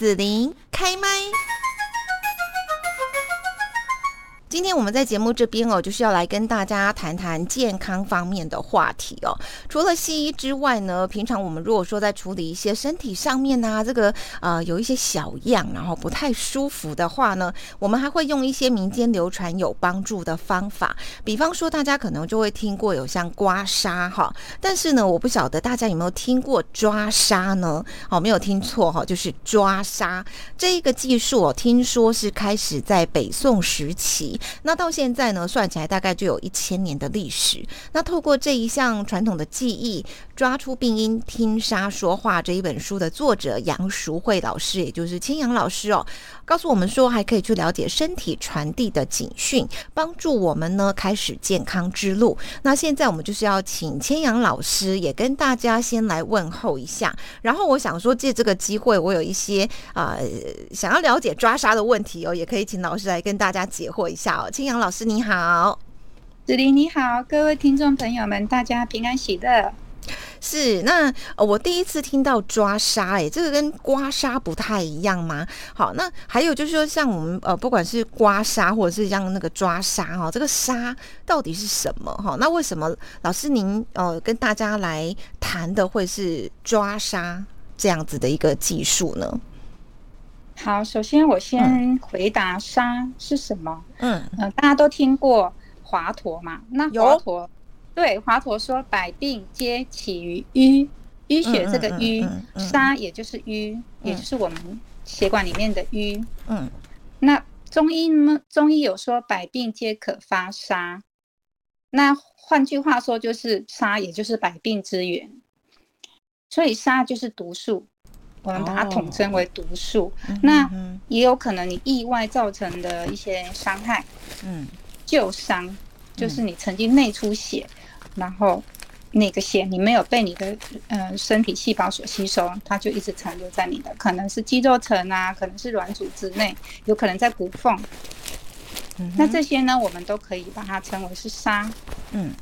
子琳开麦。今天我们在节目这边哦，就是要来跟大家谈谈健康方面的话题哦。除了西医之外呢，平常我们如果说在处理一些身体上面啊，这个呃有一些小样，然后不太舒服的话呢，我们还会用一些民间流传有帮助的方法。比方说，大家可能就会听过有像刮痧哈，但是呢，我不晓得大家有没有听过抓痧呢？哦，没有听错哈，就是抓痧这一个技术哦，听说是开始在北宋时期。那到现在呢，算起来大概就有一千年的历史。那透过这一项传统的技艺，抓出病因，听痧说话这一本书的作者杨淑慧老师，也就是千阳老师哦，告诉我们说，还可以去了解身体传递的警讯，帮助我们呢开始健康之路。那现在我们就是要请千阳老师也跟大家先来问候一下。然后我想说，借这个机会，我有一些啊、想要了解抓痧的问题哦，也可以请老师来跟大家解惑一下。好，青阳老师你好，子琳你好，各位听众朋友们，大家平安喜乐。是，那我第一次听到抓痧，哎，这个跟刮痧不太一样吗？好，那还有就是说，像我们呃，不管是刮痧或者是像那个抓痧哈，这个痧到底是什么哈？那为什么老师您呃跟大家来谈的会是抓痧这样子的一个技术呢？好，首先我先回答痧是什么。嗯嗯、呃，大家都听过华佗嘛？那华佗对华佗说：“百病皆起于淤，淤血这个淤，痧、嗯嗯嗯、也就是淤，嗯、也就是我们血管里面的淤。”嗯，那中医呢？中医有说：“百病皆可发痧。”那换句话说，就是痧也就是百病之源。所以痧就是毒素。我们把它统称为毒素，那也有可能你意外造成的一些伤害，嗯，旧伤就是你曾经内出血，嗯、然后那个血你没有被你的呃身体细胞所吸收，它就一直残留在你的，可能是肌肉层啊，可能是软组织内，有可能在骨缝，嗯、那这些呢，我们都可以把它称为是伤，嗯。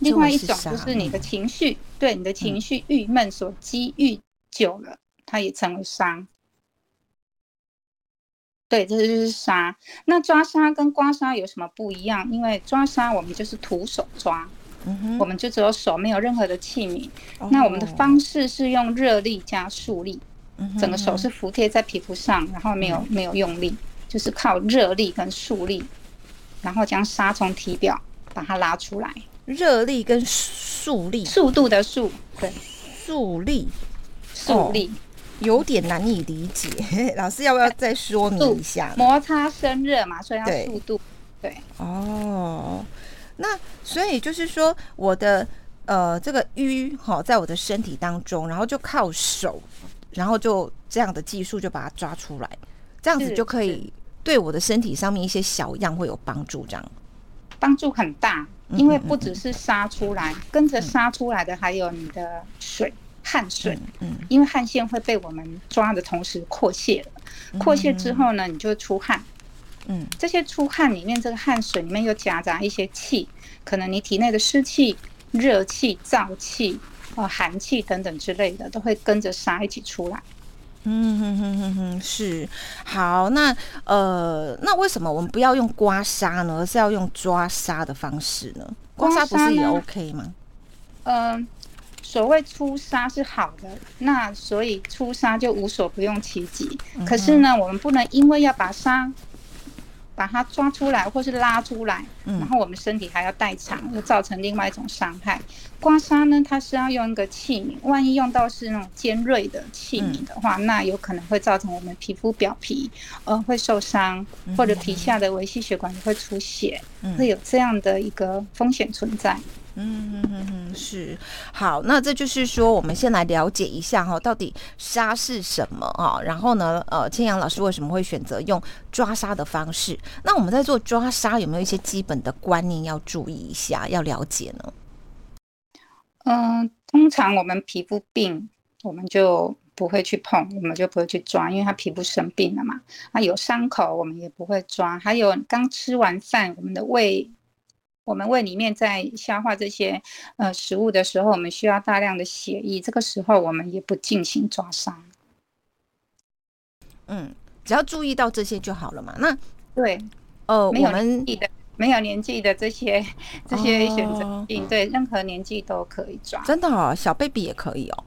另外一种就是你的情绪，嗯、对你的情绪郁闷所积郁。久了，它也成为沙。对，这就是沙。那抓沙跟刮痧有什么不一样？因为抓沙我们就是徒手抓，我们就只有手，没有任何的器皿。哦、那我们的方式是用热力加速力，嗯、整个手是服贴在皮肤上，然后没有、嗯、没有用力，就是靠热力跟竖力，然后将沙从体表把它拉出来。热力跟竖力，速度的速，对，速力。助力、哦、有点难以理解，老师要不要再说明一下？摩擦生热嘛，所以要速度。对，对哦，那所以就是说，我的呃这个瘀哈，在我的身体当中，然后就靠手，然后就这样的技术就把它抓出来，这样子就可以对我的身体上面一些小样会有帮助，这样帮助很大，因为不只是杀出来，嗯嗯嗯跟着杀出来的还有你的水。汗水，嗯，因为汗腺会被我们抓的同时扩泄了，扩泄之后呢，你就会出汗，嗯，这些出汗里面，这个汗水里面又夹杂一些气，可能你体内的湿气、热气、燥气、呃寒气等等之类的，都会跟着沙一起出来。嗯哼哼哼哼，是好，那呃，那为什么我们不要用刮痧呢，而是要用抓痧的方式呢？刮痧不是也 OK 吗？嗯。呃所谓出痧是好的，那所以出痧就无所不用其极。可是呢，我们不能因为要把痧把它抓出来或是拉出来，嗯、然后我们身体还要代偿，又造成另外一种伤害。刮痧呢，它是要用一个器皿，万一用到是那种尖锐的器皿的话，嗯、那有可能会造成我们皮肤表皮呃会受伤，或者皮下的微细血管会出血，嗯、会有这样的一个风险存在。嗯哼哼哼，是好，那这就是说，我们先来了解一下哈，到底痧是什么啊？然后呢，呃，千阳老师为什么会选择用抓痧的方式？那我们在做抓痧有没有一些基本的观念要注意一下，要了解呢？嗯、通常我们皮肤病，我们就不会去碰，我们就不会去抓，因为它皮肤生病了嘛。啊，有伤口我们也不会抓，还有刚吃完饭，我们的胃。我们胃里面在消化这些呃食物的时候，我们需要大量的血液，这个时候我们也不进行抓伤。嗯，只要注意到这些就好了嘛。那对，呃，没有年纪的，没有年纪的这些这些选择性，对，任何年纪都可以抓。真的哦，小 baby 也可以哦。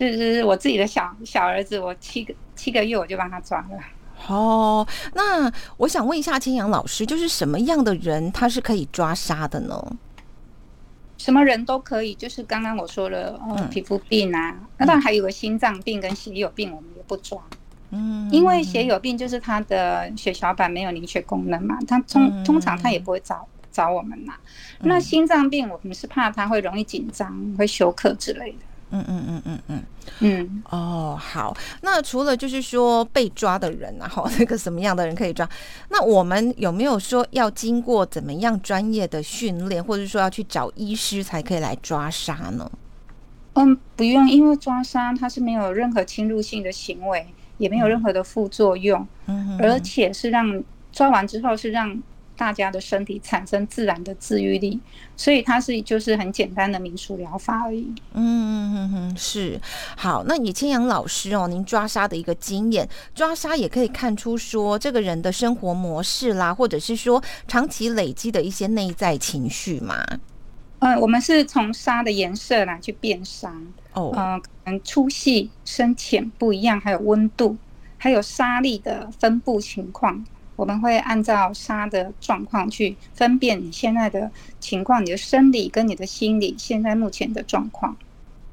是是是，我自己的小小儿子，我七个七个月我就帮他抓了。哦，那我想问一下千阳老师，就是什么样的人他是可以抓杀的呢？什么人都可以，就是刚刚我说了，嗯，皮肤病啊，那当然还有个心脏病跟血友病，我们也不抓。嗯，因为血友病就是他的血小板没有凝血功能嘛，他通通常他也不会找找我们嘛。那心脏病我们是怕他会容易紧张，会休克之类的。嗯嗯嗯嗯嗯嗯哦，好。那除了就是说被抓的人啊，哈，那个什么样的人可以抓？那我们有没有说要经过怎么样专业的训练，或者说要去找医师才可以来抓杀呢？嗯，不用，因为抓杀它是没有任何侵入性的行为，也没有任何的副作用，嗯，而且是让抓完之后是让。大家的身体产生自然的治愈力，所以它是就是很简单的民俗疗法而已。嗯嗯嗯嗯，是。好，那以千阳老师哦，您抓痧的一个经验，抓痧也可以看出说这个人的生活模式啦，或者是说长期累积的一些内在情绪嘛。嗯，我们是从痧的颜色来去辨杀。哦，嗯，可能粗细深浅不一样，还有温度，还有沙粒的分布情况。我们会按照杀的状况去分辨你现在的情况，你的生理跟你的心理现在目前的状况。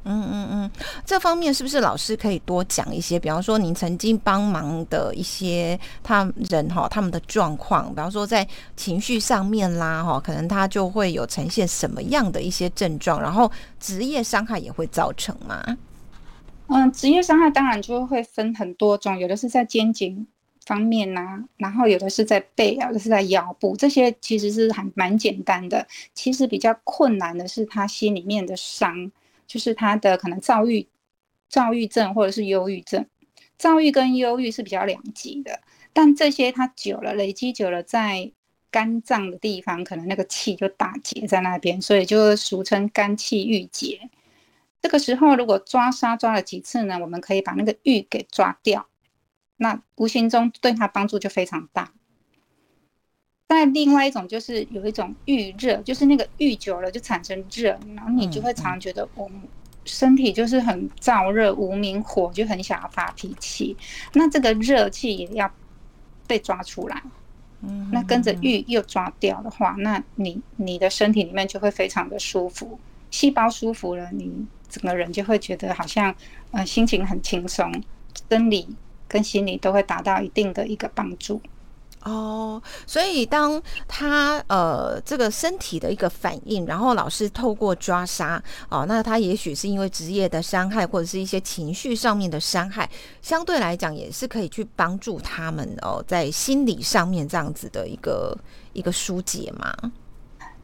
嗯嗯嗯，这方面是不是老师可以多讲一些？比方说，您曾经帮忙的一些他人哈，他们的状况，比方说在情绪上面啦哈，可能他就会有呈现什么样的一些症状，然后职业伤害也会造成吗？嗯，职业伤害当然就会分很多种，有的是在肩颈。方面呐、啊，然后有的是在背，有的是在腰部，这些其实是还蛮简单的。其实比较困难的是他心里面的伤，就是他的可能躁郁、躁郁症或者是忧郁症。躁郁跟忧郁是比较两极的，但这些他久了累积久了，在肝脏的地方，可能那个气就打结在那边，所以就俗称肝气郁结。这个时候如果抓痧抓了几次呢，我们可以把那个郁给抓掉。那无形中对他帮助就非常大。但另外一种就是有一种郁热，就是那个郁久了就产生热，然后你就会常觉得我们身体就是很燥热、无名火，就很想要发脾气。那这个热气也要被抓出来。嗯，那跟着郁又抓掉的话，那你你的身体里面就会非常的舒服，细胞舒服了，你整个人就会觉得好像呃心情很轻松，生理。跟心理都会达到一定的一个帮助哦，所以当他呃这个身体的一个反应，然后老师透过抓杀哦，那他也许是因为职业的伤害，或者是一些情绪上面的伤害，相对来讲也是可以去帮助他们哦，在心理上面这样子的一个一个疏解嘛。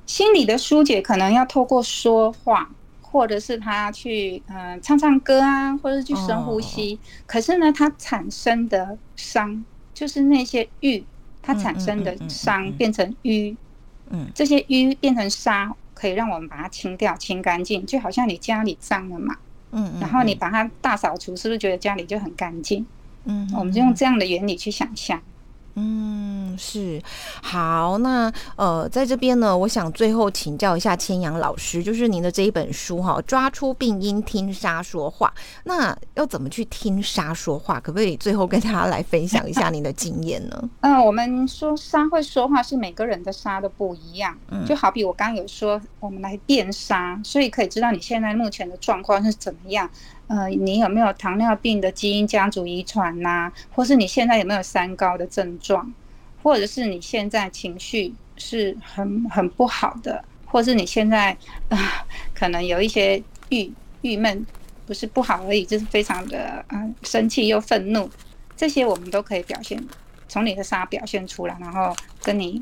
心理的疏解可能要透过说话。或者是他去嗯、呃、唱唱歌啊，或者是去深呼吸。Oh. 可是呢，它产生的伤就是那些瘀，它产生的伤变成瘀，嗯，这些瘀变成沙，可以让我们把它清掉、清干净，就好像你家里脏了嘛，嗯，然后你把它大扫除，是不是觉得家里就很干净？嗯，我们就用这样的原理去想象。嗯，是好。那呃，在这边呢，我想最后请教一下千阳老师，就是您的这一本书哈，抓出病因，听沙说话。那要怎么去听沙说话？可不可以最后跟大家来分享一下您的经验呢？嗯，我们说沙会说话，是每个人的沙都不一样。嗯，就好比我刚刚有说，我们来辨沙，所以可以知道你现在目前的状况是怎么样。呃，你有没有糖尿病的基因家族遗传呐？或是你现在有没有三高的症状？或者是你现在情绪是很很不好的？或是你现在啊、呃，可能有一些郁郁闷，不是不好而已，就是非常的嗯、呃、生气又愤怒，这些我们都可以表现，从你的沙表现出来，然后跟你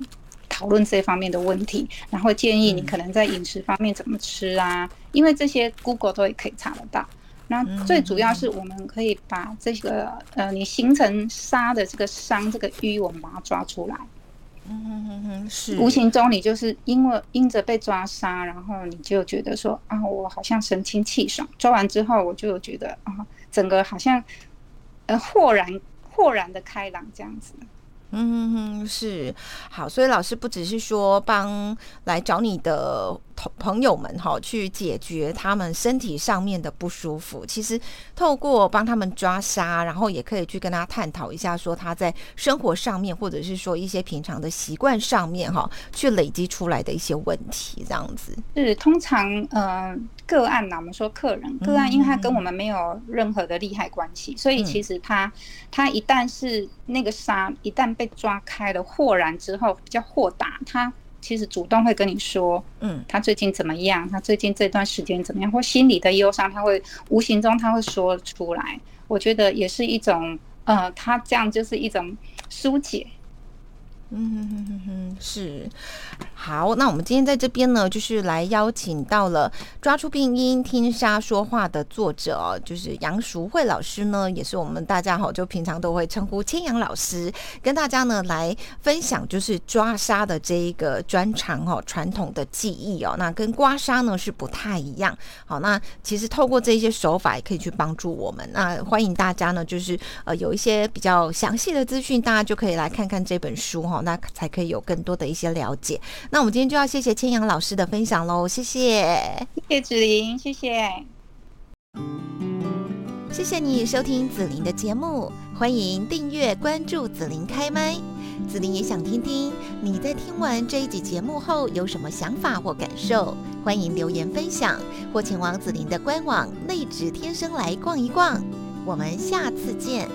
讨论这方面的问题，然后建议你可能在饮食方面怎么吃啊？因为这些 Google 都也可以查得到。那最主要是我们可以把这个呃，你形成杀的这个伤这个淤，我们把它抓出来。嗯嗯嗯，是。无形中你就是因为因着被抓杀，然后你就觉得说啊，我好像神清气爽。抓完之后，我就觉得啊，整个好像呃豁然豁然的开朗这样子。嗯哼哼，是好，所以老师不只是说帮来找你的同朋友们哈，去解决他们身体上面的不舒服。其实透过帮他们抓痧，然后也可以去跟他探讨一下，说他在生活上面，或者是说一些平常的习惯上面哈，去累积出来的一些问题，这样子。是通常呃个案呐，我们说客人个案，因为他跟我们没有任何的利害关系，所以其实他他一旦是那个痧一旦被抓开了，豁然之后比较豁达，他。其实主动会跟你说，嗯，他最近怎么样？他最近这段时间怎么样？或心里的忧伤，他会无形中他会说出来。我觉得也是一种，呃，他这样就是一种疏解。嗯哼哼哼哼，是好。那我们今天在这边呢，就是来邀请到了《抓出病因，听纱说话》的作者，就是杨淑慧老师呢，也是我们大家好，就平常都会称呼千阳老师，跟大家呢来分享就是抓沙的这一个专长哦，传统的技艺哦，那跟刮痧呢是不太一样。好，那其实透过这些手法也可以去帮助我们。那欢迎大家呢，就是呃有一些比较详细的资讯，大家就可以来看看这本书哈。那才可以有更多的一些了解。那我们今天就要谢谢千阳老师的分享喽，谢谢，谢谢子琳，谢谢，谢谢你收听子琳的节目，欢迎订阅关注子琳开麦。子琳也想听听你在听完这一集节目后有什么想法或感受，欢迎留言分享或前往子琳的官网内职天生来逛一逛。我们下次见。